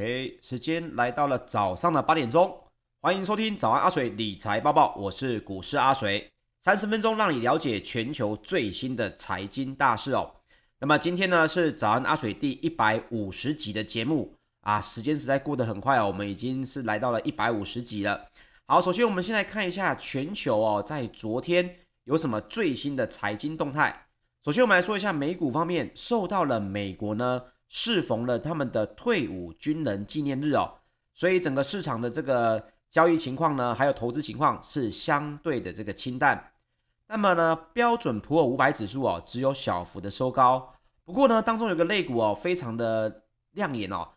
OK，时间来到了早上的八点钟，欢迎收听早安阿水理财报报，我是股市阿水，三十分钟让你了解全球最新的财经大事哦。那么今天呢是早安阿水第一百五十集的节目啊，时间实在过得很快哦，我们已经是来到了一百五十集了。好，首先我们先来看一下全球哦，在昨天有什么最新的财经动态。首先我们来说一下美股方面，受到了美国呢。适逢了他们的退伍军人纪念日哦，所以整个市场的这个交易情况呢，还有投资情况是相对的这个清淡。那么呢，标准普尔五百指数哦，只有小幅的收高。不过呢，当中有个类股哦，非常的亮眼哦，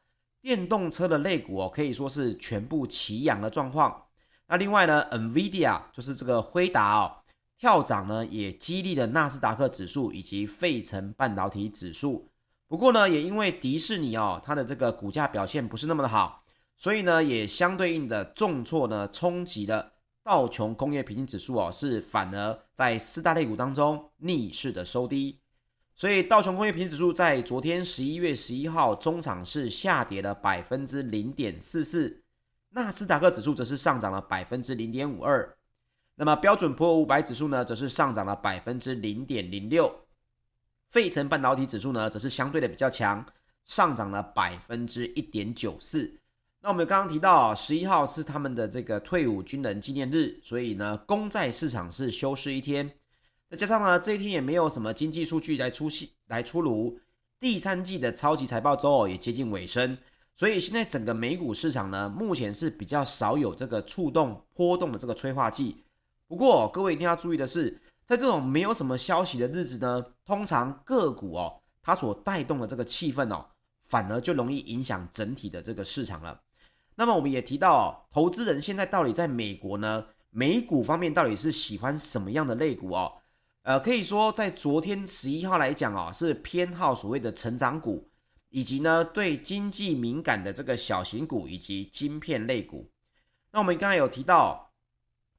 电动车的类股哦，可以说是全部齐扬的状况。那另外呢，NVIDIA 就是这个辉达哦，跳涨呢，也激励了纳斯达克指数以及费城半导体指数。不过呢，也因为迪士尼哦，它的这个股价表现不是那么的好，所以呢，也相对应的重挫呢，冲击了道琼工业平均指数哦，是反而在四大类股当中逆势的收低，所以道琼工业平均指数在昨天十一月十一号中场是下跌了百分之零点四四，纳斯达克指数则是上涨了百分之零点五二，那么标准普尔五百指数呢，则是上涨了百分之零点零六。费城半导体指数呢，则是相对的比较强，上涨了百分之一点九四。那我们刚刚提到，十一号是他们的这个退伍军人纪念日，所以呢，公债市场是休市一天。再加上呢，这一天也没有什么经济数据来出席来出炉，第三季的超级财报周也接近尾声，所以现在整个美股市场呢，目前是比较少有这个触动波动的这个催化剂。不过各位一定要注意的是。在这种没有什么消息的日子呢，通常个股哦，它所带动的这个气氛哦，反而就容易影响整体的这个市场了。那么我们也提到哦，投资人现在到底在美国呢，美股方面到底是喜欢什么样的类股哦？呃，可以说在昨天十一号来讲哦，是偏好所谓的成长股，以及呢对经济敏感的这个小型股以及晶片类股。那我们刚才有提到。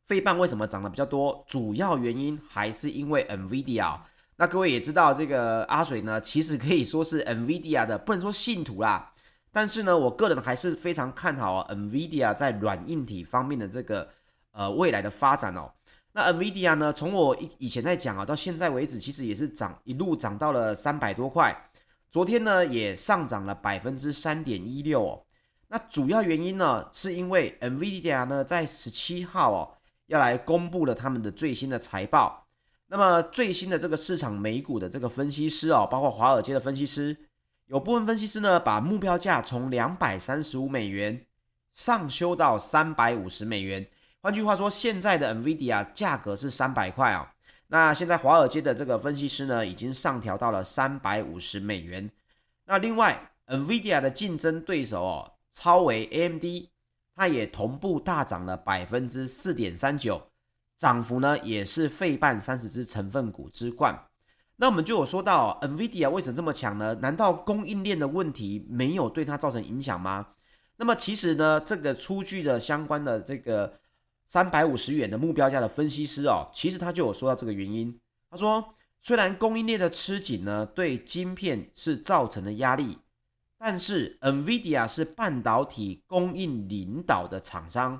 费半为什么涨得比较多？主要原因还是因为 NVIDIA。那各位也知道，这个阿水呢，其实可以说是 NVIDIA 的，不能说信徒啦。但是呢，我个人还是非常看好 NVIDIA 在软硬体方面的这个呃未来的发展哦。那 NVIDIA 呢，从我以以前在讲啊，到现在为止，其实也是涨一路涨到了三百多块。昨天呢，也上涨了百分之三点一六哦。那主要原因呢，是因为 NVIDIA 呢在十七号哦。要来公布了他们的最新的财报，那么最新的这个市场美股的这个分析师哦，包括华尔街的分析师，有部分分析师呢把目标价从两百三十五美元上修到三百五十美元。换句话说，现在的 NVIDIA 价格是三百块啊，那现在华尔街的这个分析师呢已经上调到了三百五十美元。那另外，NVIDIA 的竞争对手哦，超微 AMD。它也同步大涨了百分之四点三九，涨幅呢也是费半三十只成分股之冠。那我们就有说到，NVIDIA 为什么这么强呢？难道供应链的问题没有对它造成影响吗？那么其实呢，这个出具的相关的这个三百五十元的目标价的分析师哦，其实他就有说到这个原因。他说，虽然供应链的吃紧呢，对晶片是造成的压力。但是，NVIDIA 是半导体供应领导的厂商，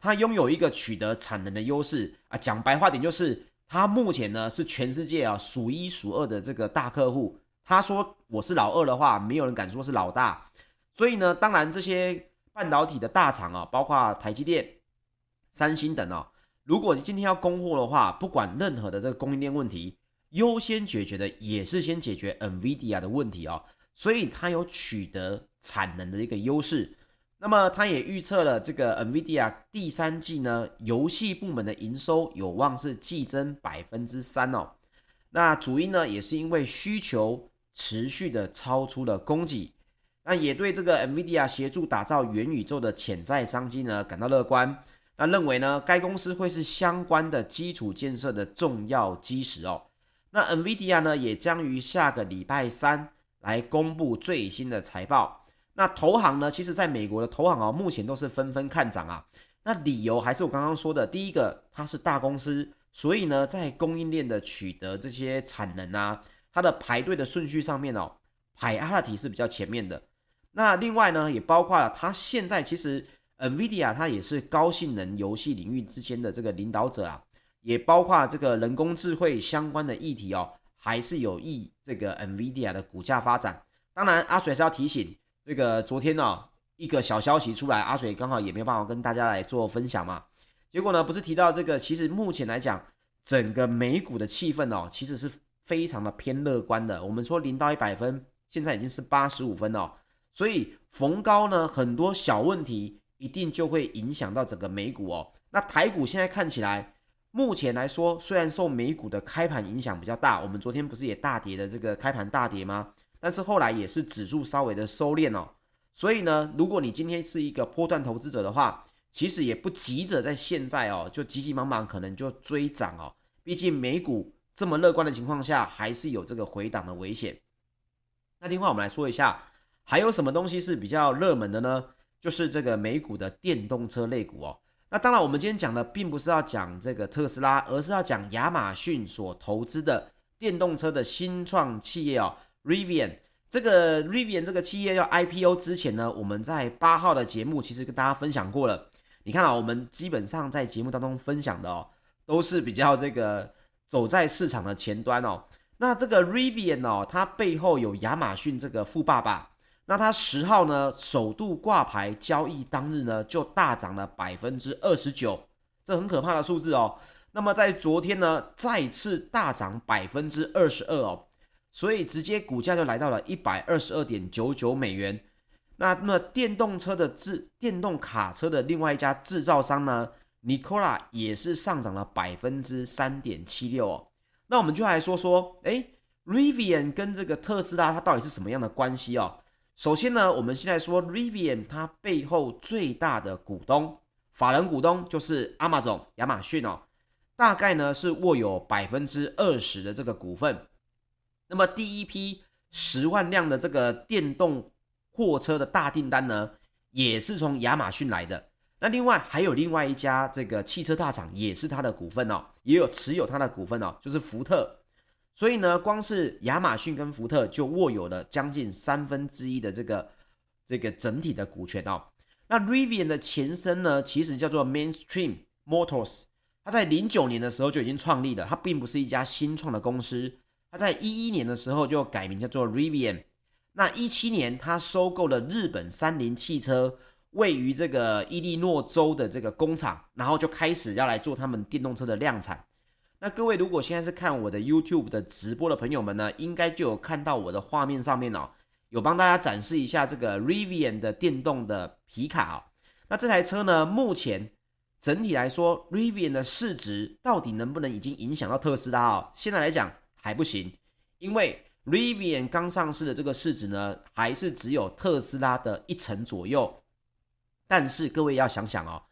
它拥有一个取得产能的优势啊。讲白话点就是，它目前呢是全世界啊数一数二的这个大客户。他说我是老二的话，没有人敢说是老大。所以呢，当然这些半导体的大厂啊，包括台积电、三星等啊，如果你今天要供货的话，不管任何的这个供应链问题，优先解决的也是先解决 NVIDIA 的问题啊。所以它有取得产能的一个优势，那么它也预测了这个 NVIDIA 第三季呢，游戏部门的营收有望是季增百分之三哦。那主因呢，也是因为需求持续的超出了供给，那也对这个 NVIDIA 协助打造元宇宙的潜在商机呢感到乐观。那认为呢，该公司会是相关的基础建设的重要基石哦。那 NVIDIA 呢，也将于下个礼拜三。来公布最新的财报。那投行呢？其实在美国的投行啊，目前都是纷纷看涨啊。那理由还是我刚刚说的，第一个，它是大公司，所以呢，在供应链的取得这些产能啊，它的排队的顺序上面哦，排阿拉提是比较前面的。那另外呢，也包括了它现在其实 NVIDIA 它也是高性能游戏领域之间的这个领导者啊，也包括这个人工智慧相关的议题哦，还是有益这个 NVIDIA 的股价发展。当然，阿水是要提醒这个昨天呢、哦、一个小消息出来，阿水刚好也没有办法跟大家来做分享嘛。结果呢，不是提到这个，其实目前来讲，整个美股的气氛哦，其实是非常的偏乐观的。我们说零到一百分，现在已经是八十五分了哦，所以逢高呢，很多小问题一定就会影响到整个美股哦。那台股现在看起来，目前来说，虽然受美股的开盘影响比较大，我们昨天不是也大跌的这个开盘大跌吗？但是后来也是指数稍微的收敛哦。所以呢，如果你今天是一个波段投资者的话，其实也不急着在现在哦，就急急忙忙可能就追涨哦。毕竟美股这么乐观的情况下，还是有这个回档的危险。那另外我们来说一下，还有什么东西是比较热门的呢？就是这个美股的电动车类股哦。那当然，我们今天讲的并不是要讲这个特斯拉，而是要讲亚马逊所投资的电动车的新创企业哦，Rivian。这个 Rivian 这个企业要 IPO 之前呢，我们在八号的节目其实跟大家分享过了。你看啊，我们基本上在节目当中分享的哦，都是比较这个走在市场的前端哦。那这个 Rivian 哦，它背后有亚马逊这个富爸爸。那它十号呢，首度挂牌交易当日呢，就大涨了百分之二十九，这很可怕的数字哦。那么在昨天呢，再次大涨百分之二十二哦，所以直接股价就来到了一百二十二点九九美元。那那么电动车的制电动卡车的另外一家制造商呢，Nicola 也是上涨了百分之三点七六哦。那我们就来说说，哎，Rivian 跟这个特斯拉它到底是什么样的关系哦？首先呢，我们现在说 Rivian 它背后最大的股东，法人股东就是 Amazon 亚马逊哦，大概呢是握有百分之二十的这个股份。那么第一批十万辆的这个电动货车的大订单呢，也是从亚马逊来的。那另外还有另外一家这个汽车大厂，也是它的股份哦，也有持有它的股份哦，就是福特。所以呢，光是亚马逊跟福特就握有了将近三分之一的这个这个整体的股权哦。那 Rivian 的前身呢，其实叫做 Mainstream Motors，它在零九年的时候就已经创立了，它并不是一家新创的公司。它在一一年的时候就改名叫做 Rivian。那一七年，他收购了日本三菱汽车位于这个伊利诺州的这个工厂，然后就开始要来做他们电动车的量产。那各位如果现在是看我的 YouTube 的直播的朋友们呢，应该就有看到我的画面上面哦，有帮大家展示一下这个 Rivian 的电动的皮卡哦。那这台车呢，目前整体来说，Rivian 的市值到底能不能已经影响到特斯拉哦？现在来讲还不行，因为。Rivian 刚上市的这个市值呢，还是只有特斯拉的一成左右。但是各位要想想哦，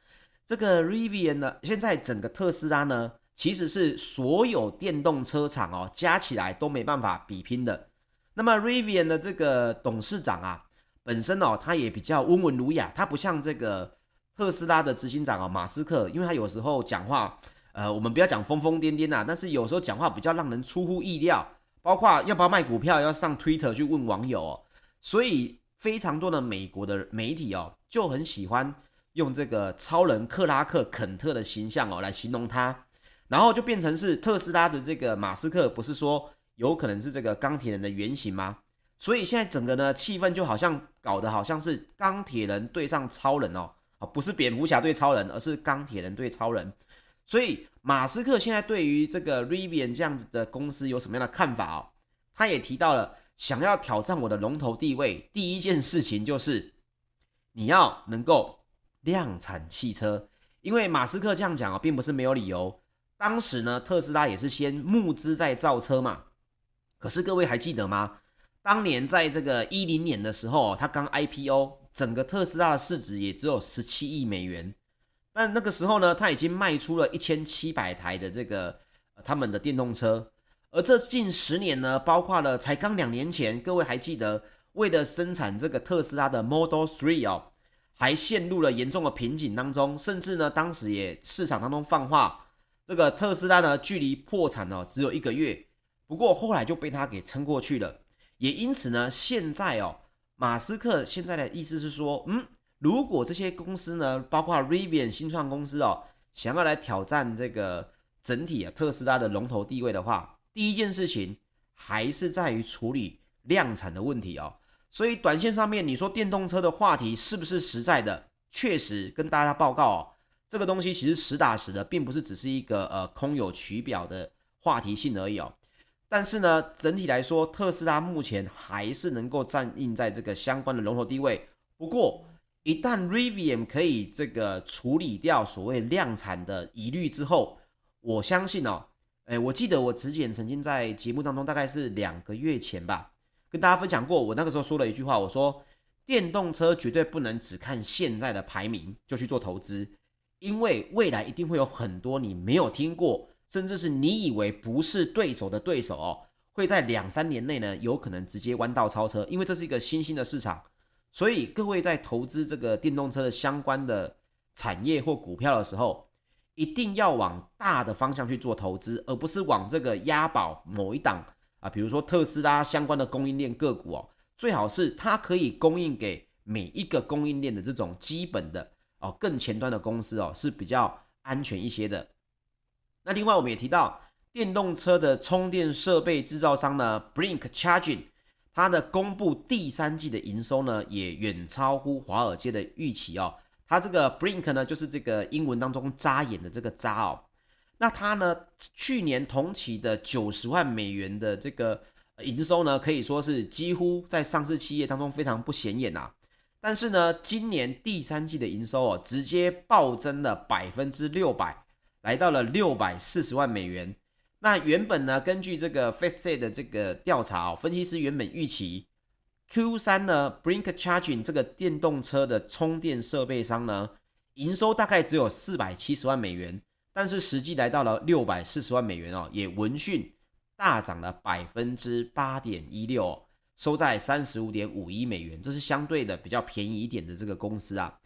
这个 Rivian 呢，现在整个特斯拉呢，其实是所有电动车厂哦加起来都没办法比拼的。那么 Rivian 的这个董事长啊，本身哦，他也比较温文儒雅，他不像这个特斯拉的执行长哦，马斯克，因为他有时候讲话，呃，我们不要讲疯疯癫癫呐，但是有时候讲话比较让人出乎意料。包括要不要卖股票，要上 Twitter 去问网友哦，所以非常多的美国的媒体哦，就很喜欢用这个超人克拉克肯特的形象哦来形容他，然后就变成是特斯拉的这个马斯克，不是说有可能是这个钢铁人的原型吗？所以现在整个呢气氛就好像搞得好像是钢铁人对上超人哦，啊不是蝙蝠侠对超人，而是钢铁人对超人。所以马斯克现在对于这个 Rivian 这样子的公司有什么样的看法哦？他也提到了，想要挑战我的龙头地位，第一件事情就是你要能够量产汽车。因为马斯克这样讲啊，并不是没有理由。当时呢，特斯拉也是先募资在造车嘛。可是各位还记得吗？当年在这个一零年的时候，他刚 IPO，整个特斯拉的市值也只有十七亿美元。但那个时候呢，他已经卖出了一千七百台的这个他们的电动车，而这近十年呢，包括了才刚两年前，各位还记得，为了生产这个特斯拉的 Model Three 哦，还陷入了严重的瓶颈当中，甚至呢，当时也市场当中放话，这个特斯拉呢，距离破产哦只有一个月，不过后来就被他给撑过去了，也因此呢，现在哦，马斯克现在的意思是说，嗯，如果这些公司呢，包括 Rivian 新创公司哦，想要来挑战这个整体啊特斯拉的龙头地位的话，第一件事情还是在于处理量产的问题哦。所以短线上面，你说电动车的话题是不是实在的？确实跟大家报告哦，这个东西其实实打实的，并不是只是一个呃空有取表的话题性而已哦。但是呢，整体来说，特斯拉目前还是能够站印在这个相关的龙头地位。不过，一旦 Rivian 可以这个处理掉所谓量产的疑虑之后，我相信哦，诶，我记得我之前曾经在节目当中，大概是两个月前吧，跟大家分享过，我那个时候说了一句话，我说电动车绝对不能只看现在的排名就去做投资，因为未来一定会有很多你没有听过。甚至是你以为不是对手的对手哦，会在两三年内呢，有可能直接弯道超车，因为这是一个新兴的市场，所以各位在投资这个电动车的相关的产业或股票的时候，一定要往大的方向去做投资，而不是往这个押宝某一档啊，比如说特斯拉相关的供应链个股哦，最好是它可以供应给每一个供应链的这种基本的哦，更前端的公司哦，是比较安全一些的。那另外我们也提到，电动车的充电设备制造商呢，Brink Charging，它的公布第三季的营收呢，也远超乎华尔街的预期哦。它这个 Brink 呢，就是这个英文当中扎眼的这个扎哦。那它呢，去年同期的九十万美元的这个营收呢，可以说是几乎在上市企业当中非常不显眼呐。但是呢，今年第三季的营收哦，直接暴增了百分之六百。来到了六百四十万美元。那原本呢，根据这个 FactSet 的这个调查哦，分析师原本预期 Q 三呢，Brink Charging 这个电动车的充电设备商呢，营收大概只有四百七十万美元，但是实际来到了六百四十万美元哦，也闻讯大涨了百分之八点一六，收在三十五点五亿美元，这是相对的比较便宜一点的这个公司啊。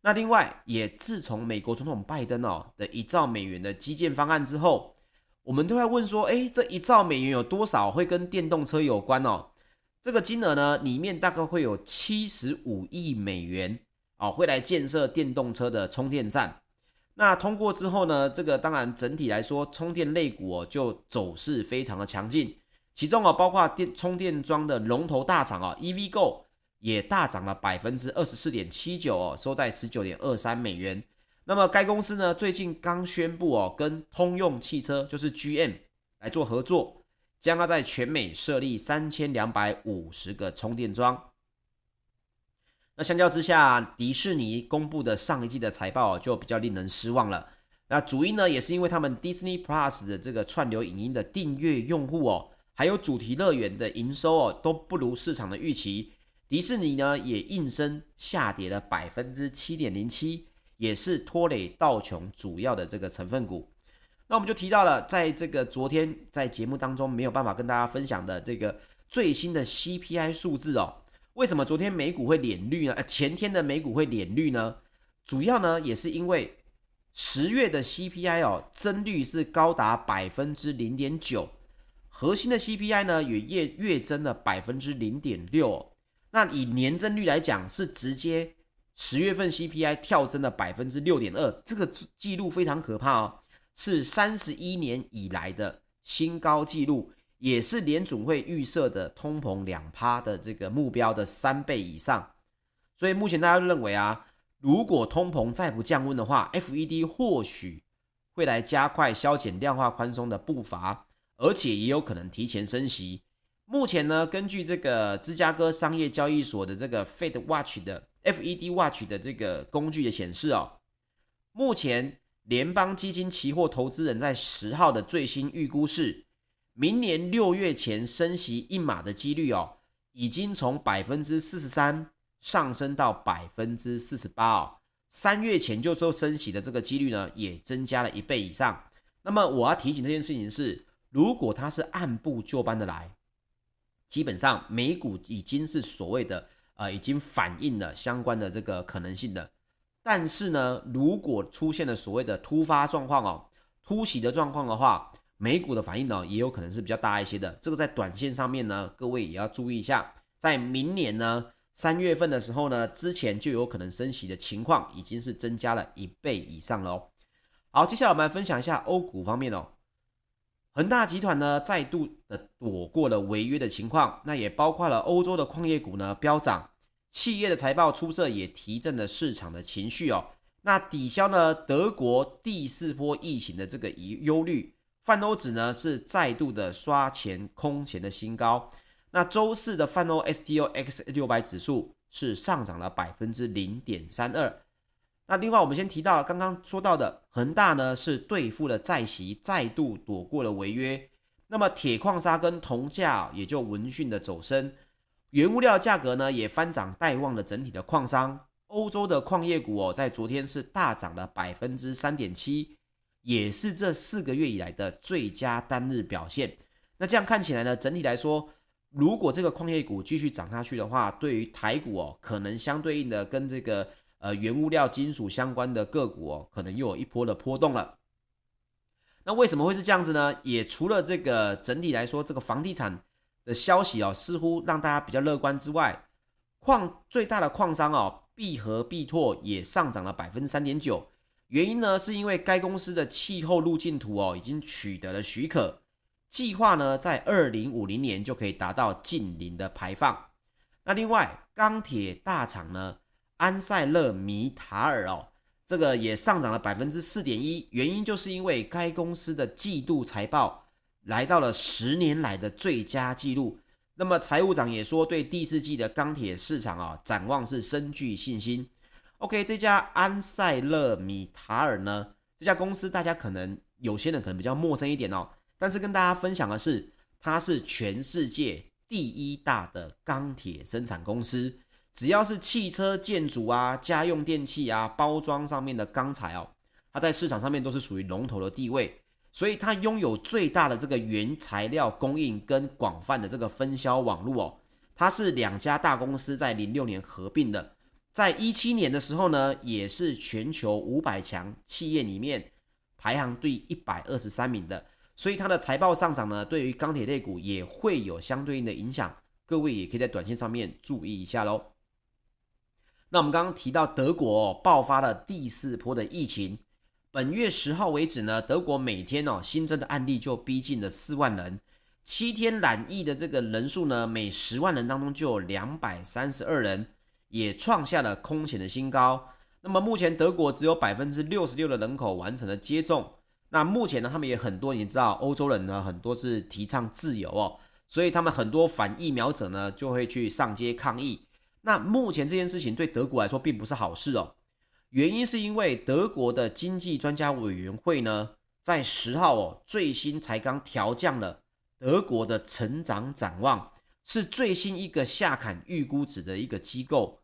那另外，也自从美国总统拜登哦的一兆美元的基建方案之后，我们都在问说，诶，这一兆美元有多少会跟电动车有关哦？这个金额呢，里面大概会有七十五亿美元哦，会来建设电动车的充电站。那通过之后呢，这个当然整体来说，充电类股哦就走势非常的强劲，其中哦包括电充电桩的龙头大厂哦，EVgo。也大涨了百分之二十四点七九哦，收在十九点二三美元。那么该公司呢，最近刚宣布哦，跟通用汽车就是 GM 来做合作，将要在全美设立三千两百五十个充电桩。那相较之下，迪士尼公布的上一季的财报就比较令人失望了。那主因呢，也是因为他们 Disney Plus 的这个串流影音的订阅用户哦，还有主题乐园的营收哦，都不如市场的预期。迪士尼呢也应声下跌了百分之七点零七，也是拖累道琼主要的这个成分股。那我们就提到了，在这个昨天在节目当中没有办法跟大家分享的这个最新的 CPI 数字哦。为什么昨天美股会脸绿呢？呃，前天的美股会脸绿呢？主要呢也是因为十月的 CPI 哦，增率是高达百分之零点九，核心的 CPI 呢也月月增了百分之零点六。那以年增率来讲，是直接十月份 CPI 跳增了百分之六点二，这个记录非常可怕哦，是三十一年以来的新高记录，也是联准会预设的通膨两趴的这个目标的三倍以上。所以目前大家认为啊，如果通膨再不降温的话，FED 或许会来加快削减量化宽松的步伐，而且也有可能提前升息。目前呢，根据这个芝加哥商业交易所的这个 Fed Watch 的 FED Watch 的这个工具的显示哦，目前联邦基金期货投资人在十号的最新预估是，明年六月前升息一码的几率哦，已经从百分之四十三上升到百分之四十八哦，三月前就说升息的这个几率呢，也增加了一倍以上。那么我要提醒这件事情是，如果它是按部就班的来。基本上美股已经是所谓的呃，已经反映了相关的这个可能性的。但是呢，如果出现了所谓的突发状况哦，突袭的状况的话，美股的反应呢也有可能是比较大一些的。这个在短线上面呢，各位也要注意一下。在明年呢，三月份的时候呢，之前就有可能升息的情况，已经是增加了一倍以上了哦。好，接下来我们来分享一下欧股方面哦。恒大集团呢，再度的躲过了违约的情况，那也包括了欧洲的矿业股呢飙涨，企业的财报出色也提振了市场的情绪哦。那抵消呢德国第四波疫情的这个疑忧虑，泛欧指呢是再度的刷前空前的新高。那周四的泛欧 STOXX 六百指数是上涨了百分之零点三二。那另外，我们先提到刚刚说到的恒大呢，是兑付了债息，再度躲过了违约。那么铁矿砂跟铜价也就闻讯的走升，原物料价格呢也翻涨，带旺了整体的矿商。欧洲的矿业股哦，在昨天是大涨了百分之三点七，也是这四个月以来的最佳单日表现。那这样看起来呢，整体来说，如果这个矿业股继续涨下去的话，对于台股哦，可能相对应的跟这个。呃，原物料、金属相关的个股哦，可能又有一波的波动了。那为什么会是这样子呢？也除了这个整体来说，这个房地产的消息哦，似乎让大家比较乐观之外，矿最大的矿商哦，必和必拓也上涨了百分之三点九。原因呢，是因为该公司的气候路径图哦，已经取得了许可，计划呢，在二零五零年就可以达到净零的排放。那另外，钢铁大厂呢？安塞勒米塔尔哦，这个也上涨了百分之四点一，原因就是因为该公司的季度财报来到了十年来的最佳纪录。那么财务长也说，对第四季的钢铁市场啊展望是深具信心。OK，这家安塞勒米塔尔呢，这家公司大家可能有些人可能比较陌生一点哦，但是跟大家分享的是，它是全世界第一大的钢铁生产公司。只要是汽车、建筑啊、家用电器啊、包装上面的钢材哦，它在市场上面都是属于龙头的地位，所以它拥有最大的这个原材料供应跟广泛的这个分销网络哦。它是两家大公司在零六年合并的，在一七年的时候呢，也是全球五百强企业里面排行第一百二十三名的，所以它的财报上涨呢，对于钢铁类股也会有相对应的影响，各位也可以在短线上面注意一下喽。那我们刚刚提到德国，爆发了第四波的疫情，本月十号为止呢，德国每天哦新增的案例就逼近了四万人，七天染疫的这个人数呢，每十万人当中就有两百三十二人，也创下了空前的新高。那么目前德国只有百分之六十六的人口完成了接种。那目前呢，他们也很多，你知道欧洲人呢很多是提倡自由哦，所以他们很多反疫苗者呢就会去上街抗议。那目前这件事情对德国来说并不是好事哦，原因是因为德国的经济专家委员会呢，在十号哦最新才刚调降了德国的成长展望，是最新一个下砍预估值的一个机构。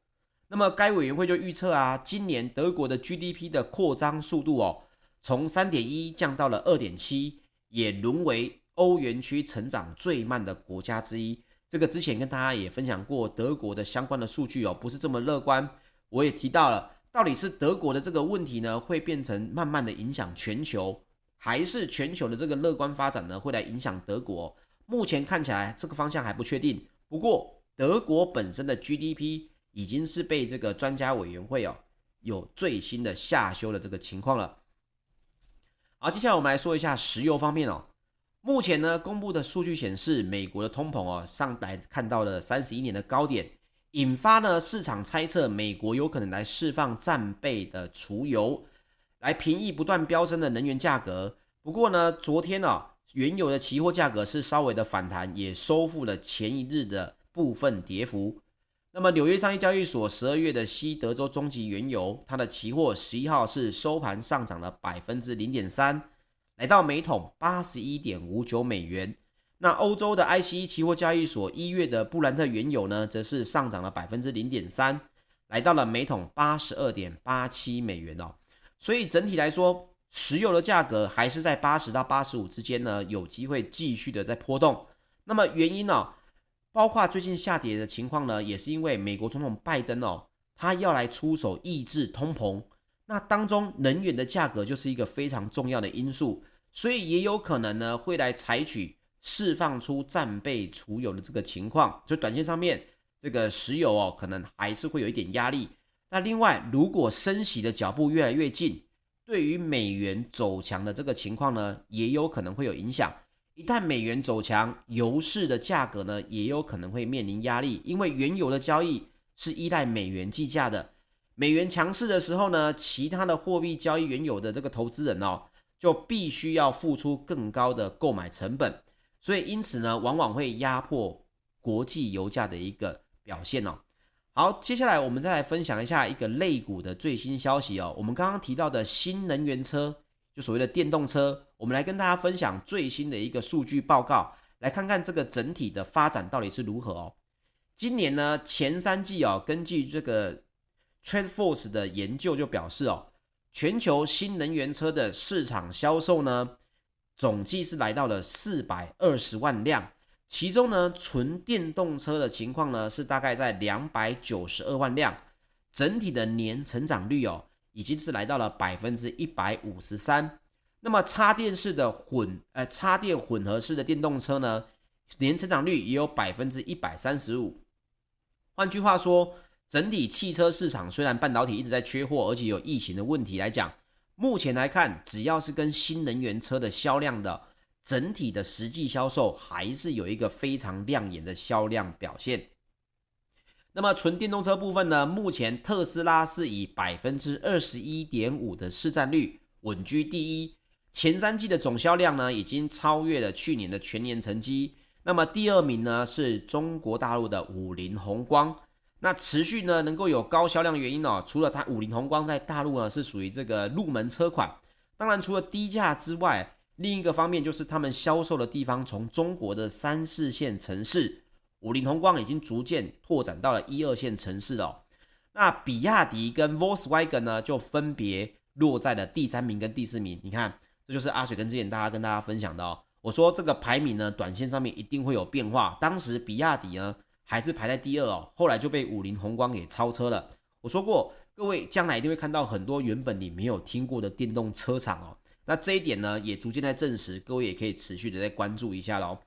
那么该委员会就预测啊，今年德国的 GDP 的扩张速度哦，从三点一降到了二点七，也沦为欧元区成长最慢的国家之一。这个之前跟大家也分享过德国的相关的数据哦，不是这么乐观。我也提到了，到底是德国的这个问题呢，会变成慢慢的影响全球，还是全球的这个乐观发展呢，会来影响德国？目前看起来这个方向还不确定。不过德国本身的 GDP 已经是被这个专家委员会哦有最新的下修的这个情况了。好，接下来我们来说一下石油方面哦。目前呢，公布的数据显示，美国的通膨哦，上来看到了三十一年的高点，引发呢市场猜测，美国有可能来释放战备的储油，来平抑不断飙升的能源价格。不过呢，昨天呢、哦，原油的期货价格是稍微的反弹，也收复了前一日的部分跌幅。那么纽约商业交易所十二月的西德州中级原油，它的期货十一号是收盘上涨了百分之零点三。来到每桶八十一点五九美元。那欧洲的 ICE 期货交易所一月的布兰特原油呢，则是上涨了百分之零点三，来到了每桶八十二点八七美元哦。所以整体来说，石油的价格还是在八十到八十五之间呢，有机会继续的在波动。那么原因呢、哦，包括最近下跌的情况呢，也是因为美国总统拜登哦，他要来出手抑制通膨。那当中能源的价格就是一个非常重要的因素，所以也有可能呢会来采取释放出战备储油的这个情况，就短线上面这个石油哦，可能还是会有一点压力。那另外，如果升息的脚步越来越近，对于美元走强的这个情况呢，也有可能会有影响。一旦美元走强，油市的价格呢，也有可能会面临压力，因为原油的交易是依赖美元计价的。美元强势的时候呢，其他的货币交易原有的这个投资人哦，就必须要付出更高的购买成本，所以因此呢，往往会压迫国际油价的一个表现哦。好，接下来我们再来分享一下一个类股的最新消息哦。我们刚刚提到的新能源车，就所谓的电动车，我们来跟大家分享最新的一个数据报告，来看看这个整体的发展到底是如何哦。今年呢，前三季哦，根据这个 TrendForce 的研究就表示哦，全球新能源车的市场销售呢，总计是来到了四百二十万辆。其中呢，纯电动车的情况呢是大概在两百九十二万辆，整体的年成长率哦，已经是来到了百分之一百五十三。那么插电式的混呃插电混合式的电动车呢，年成长率也有百分之一百三十五。换句话说，整体汽车市场虽然半导体一直在缺货，而且有疫情的问题来讲，目前来看，只要是跟新能源车的销量的。整体的实际销售还是有一个非常亮眼的销量表现。那么纯电动车部分呢？目前特斯拉是以百分之二十一点五的市占率稳居第一，前三季的总销量呢已经超越了去年的全年成绩。那么第二名呢是中国大陆的五菱宏光。那持续呢能够有高销量原因哦，除了它五菱宏光在大陆呢是属于这个入门车款，当然除了低价之外。另一个方面就是他们销售的地方，从中国的三四线城市，五菱宏光已经逐渐拓展到了一二线城市哦。那比亚迪跟 Volkswagen 呢，就分别落在了第三名跟第四名。你看，这就是阿水跟之前大家跟大家分享的哦。我说这个排名呢，短线上面一定会有变化。当时比亚迪呢还是排在第二哦，后来就被五菱宏光给超车了。我说过，各位将来一定会看到很多原本你没有听过的电动车厂哦。那这一点呢，也逐渐在证实，各位也可以持续的再关注一下喽。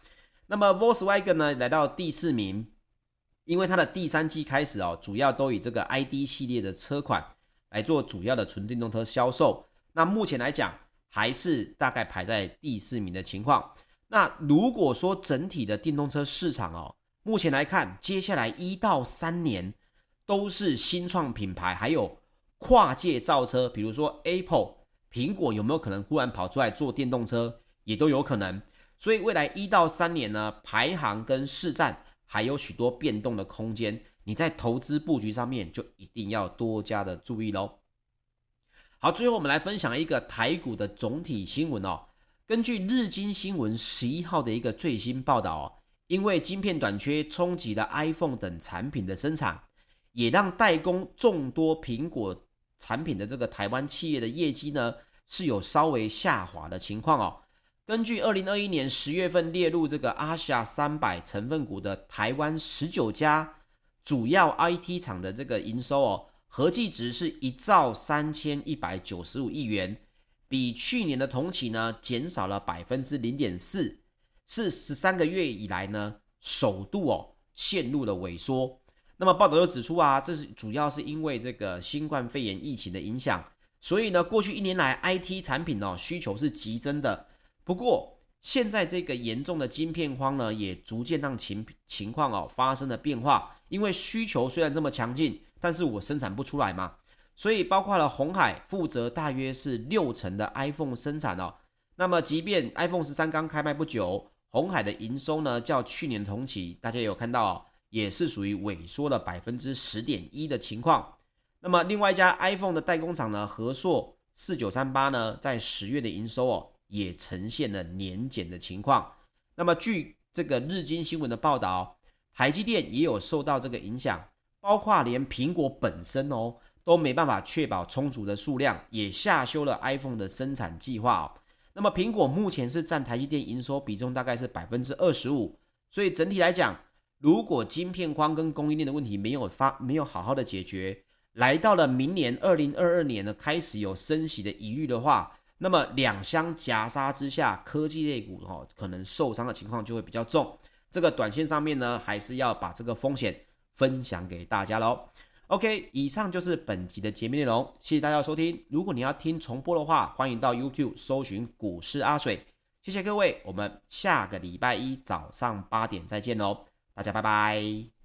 那么 Volkswagen 呢，来到第四名，因为它的第三季开始哦，主要都以这个 ID 系列的车款来做主要的纯电动车销售。那目前来讲，还是大概排在第四名的情况。那如果说整体的电动车市场哦，目前来看，接下来一到三年都是新创品牌，还有跨界造车，比如说 Apple。苹果有没有可能忽然跑出来做电动车，也都有可能。所以未来一到三年呢，排行跟市占还有许多变动的空间。你在投资布局上面就一定要多加的注意喽。好，最后我们来分享一个台股的总体新闻哦。根据日经新闻十一号的一个最新报道，因为晶片短缺冲击了 iPhone 等产品的生产，也让代工众多苹果。产品的这个台湾企业的业绩呢，是有稍微下滑的情况哦。根据二零二一年十月份列入这个阿夏三百成分股的台湾十九家主要 IT 厂的这个营收哦，合计值是一兆三千一百九十五亿元，比去年的同期呢减少了百分之零点四，是十三个月以来呢首度哦陷入了萎缩。那么报道又指出啊，这是主要是因为这个新冠肺炎疫情的影响，所以呢，过去一年来 IT 产品哦需求是急增的。不过现在这个严重的晶片荒呢，也逐渐让情情况哦发生了变化。因为需求虽然这么强劲，但是我生产不出来嘛，所以包括了鸿海负责大约是六成的 iPhone 生产哦。那么即便 iPhone 十三刚开卖不久，鸿海的营收呢较去年同期，大家有看到哦。也是属于萎缩了百分之十点一的情况。那么另外一家 iPhone 的代工厂呢，和硕四九三八呢，在十月的营收哦，也呈现了年减的情况。那么据这个日经新闻的报道，台积电也有受到这个影响，包括连苹果本身哦，都没办法确保充足的数量，也下修了 iPhone 的生产计划哦。那么苹果目前是占台积电营收比重大概是百分之二十五，所以整体来讲。如果晶片荒跟供应链的问题没有发没有好好的解决，来到了明年二零二二年呢，开始有升息的疑虑的话，那么两相夹杀之下，科技类股哈可能受伤的情况就会比较重。这个短线上面呢，还是要把这个风险分享给大家喽。OK，以上就是本集的节目内容，谢谢大家收听。如果你要听重播的话，欢迎到 YouTube 搜寻股市阿水。谢谢各位，我们下个礼拜一早上八点再见哦，大家拜拜。